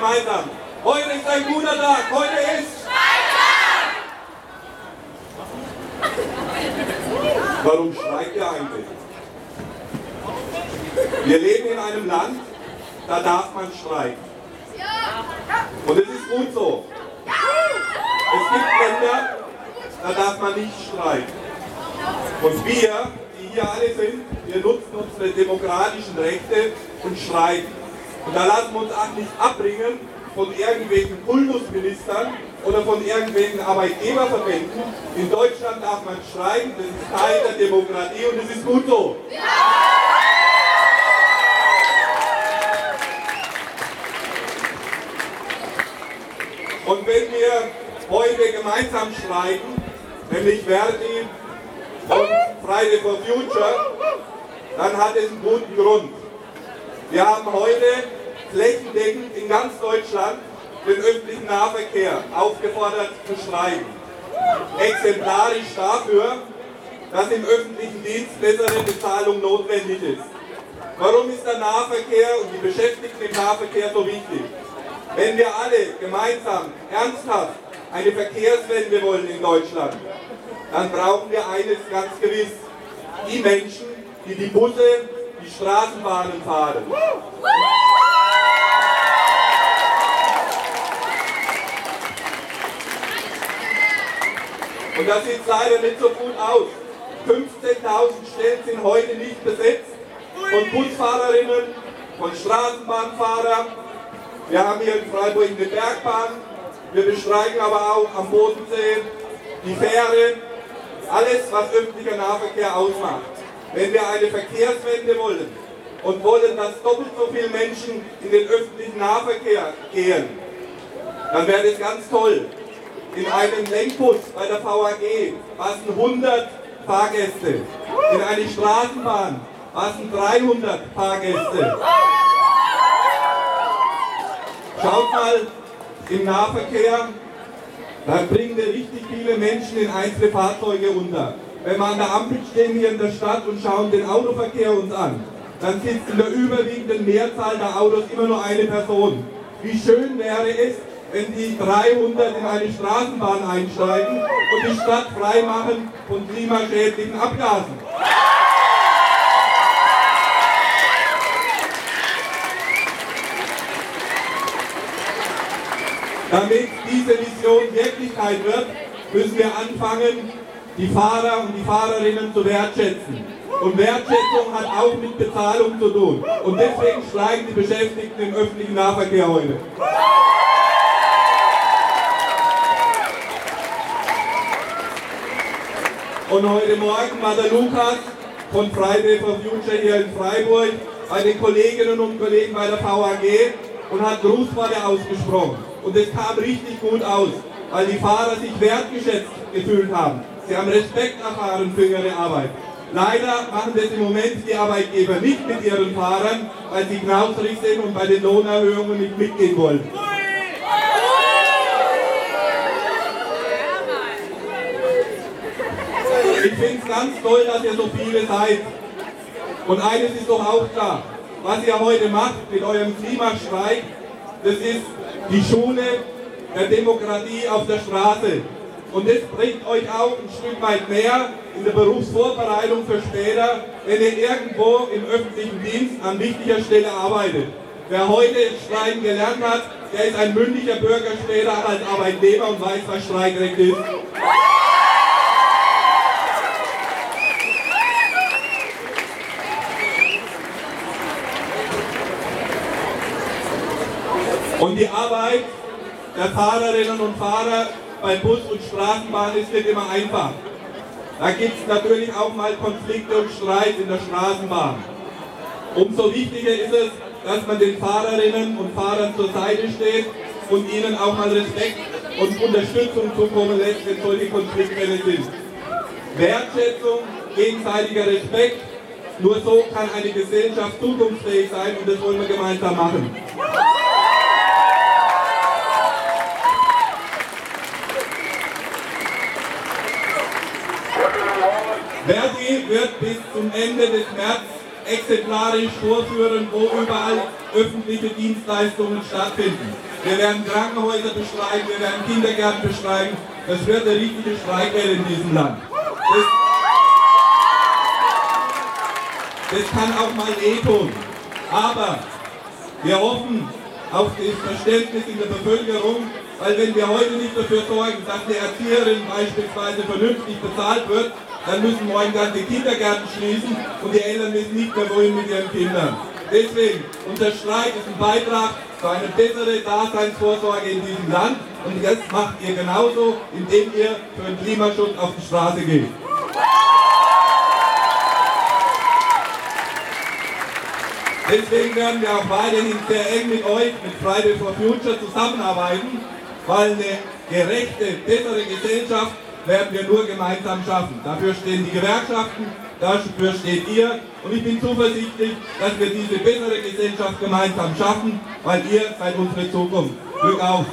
gemeinsam. Heute ist ein guter Tag. Heute ist Warum streikt ihr eigentlich? Wir leben in einem Land, da darf man streiken. Und es ist gut so. Es gibt Länder, da darf man nicht streiken. Und wir, die hier alle sind, wir nutzen unsere demokratischen Rechte und streiken. Und da lassen wir uns auch nicht abbringen von irgendwelchen Kultusministern oder von irgendwelchen Arbeitgeberverbänden. In Deutschland darf man streiken, das ist Teil der Demokratie und das ist gut so. Und wenn wir heute gemeinsam streiken, nämlich Verdi und Friday for Future, dann hat es einen guten Grund. Wir haben heute flächendeckend in ganz Deutschland den öffentlichen Nahverkehr aufgefordert zu streiken. Exemplarisch dafür, dass im öffentlichen Dienst bessere Bezahlung notwendig ist. Warum ist der Nahverkehr und die Beschäftigten im Nahverkehr so wichtig? Wenn wir alle gemeinsam ernsthaft eine Verkehrswende wollen in Deutschland, dann brauchen wir eines ganz gewiss. Die Menschen, die die Busse, die Straßenbahnen fahren. Und das sieht leider nicht so gut aus. 15.000 Stellen sind heute nicht besetzt von Busfahrerinnen, von Straßenbahnfahrern. Wir haben hier in Freiburg eine Bergbahn. Wir bestreiken aber auch am Bodensee die Fähre. Alles, was öffentlicher Nahverkehr ausmacht. Wenn wir eine Verkehrswende wollen und wollen, dass doppelt so viele Menschen in den öffentlichen Nahverkehr gehen, dann wäre das ganz toll. In einem Lenkbus bei der VAG passen 100 Fahrgäste. In eine Straßenbahn passen 300 Fahrgäste. Schaut mal im Nahverkehr, da bringen wir richtig viele Menschen in einzelne Fahrzeuge unter. Wenn wir an der Ampel stehen hier in der Stadt und schauen den Autoverkehr uns an, dann sitzt in der überwiegenden Mehrzahl der Autos immer nur eine Person. Wie schön wäre es, wenn die 300 in eine Straßenbahn einsteigen und die Stadt frei machen von klimaschädlichen Abgasen. Damit diese Vision Wirklichkeit wird, müssen wir anfangen, die Fahrer und die Fahrerinnen zu wertschätzen. Und Wertschätzung hat auch mit Bezahlung zu tun. Und deswegen streiken die Beschäftigten im öffentlichen Nahverkehr heute. Und heute Morgen war der Lukas von Friday for Future hier in Freiburg bei den Kolleginnen und Kollegen bei der VAG und hat Grußworte ausgesprochen. Und es kam richtig gut aus, weil die Fahrer sich wertgeschätzt gefühlt haben. Sie haben Respekt erfahren für ihre Arbeit. Leider machen das im Moment die Arbeitgeber nicht mit ihren Fahrern, weil sie knausrig sind und bei den Lohnerhöhungen nicht mitgehen wollen. Ich finde es ganz toll, dass ihr so viele seid. Und eines ist doch auch klar, was ihr heute macht mit eurem Klimastreik, das ist die Schule der Demokratie auf der Straße. Und das bringt euch auch ein Stück weit mehr in der Berufsvorbereitung für später, wenn ihr irgendwo im öffentlichen Dienst an wichtiger Stelle arbeitet. Wer heute Streiken gelernt hat, der ist ein mündiger Bürger später als Arbeitnehmer und weiß, was Streikrecht ist. Und die Arbeit der Fahrerinnen und Fahrer bei Bus und Straßenbahn ist nicht immer einfach. Da gibt es natürlich auch mal Konflikte und Streit in der Straßenbahn. Umso wichtiger ist es, dass man den Fahrerinnen und Fahrern zur Seite steht und ihnen auch mal Respekt und Unterstützung zukommen lässt, wenn solche Konfliktfälle sind. Wertschätzung, gegenseitiger Respekt, nur so kann eine Gesellschaft zukunftsfähig sein und das wollen wir gemeinsam machen. Verdi wird bis zum Ende des März exemplarisch vorführen, wo überall öffentliche Dienstleistungen stattfinden. Wir werden Krankenhäuser bestreiken, wir werden Kindergärten bestreiken. Das wird eine richtige Streikwelle in diesem Land. Das, das kann auch mal wehtun. Aber wir hoffen auf das Verständnis in der Bevölkerung, weil wenn wir heute nicht dafür sorgen, dass eine Erzieherin beispielsweise vernünftig bezahlt wird, dann müssen morgen ganze Kindergärten schließen und die Eltern wissen nicht mehr wohin mit ihren Kindern. Deswegen, unser Streik ist ein Beitrag für eine bessere Daseinsvorsorge in diesem Land und das macht ihr genauso, indem ihr für den Klimaschutz auf die Straße geht. Deswegen werden wir auch weiterhin sehr eng mit euch, mit Friday for Future zusammenarbeiten, weil eine gerechte, bessere Gesellschaft werden wir nur gemeinsam schaffen. Dafür stehen die Gewerkschaften, dafür steht ihr und ich bin zuversichtlich, dass wir diese bessere Gesellschaft gemeinsam schaffen, weil ihr seid unsere Zukunft. Glück auf!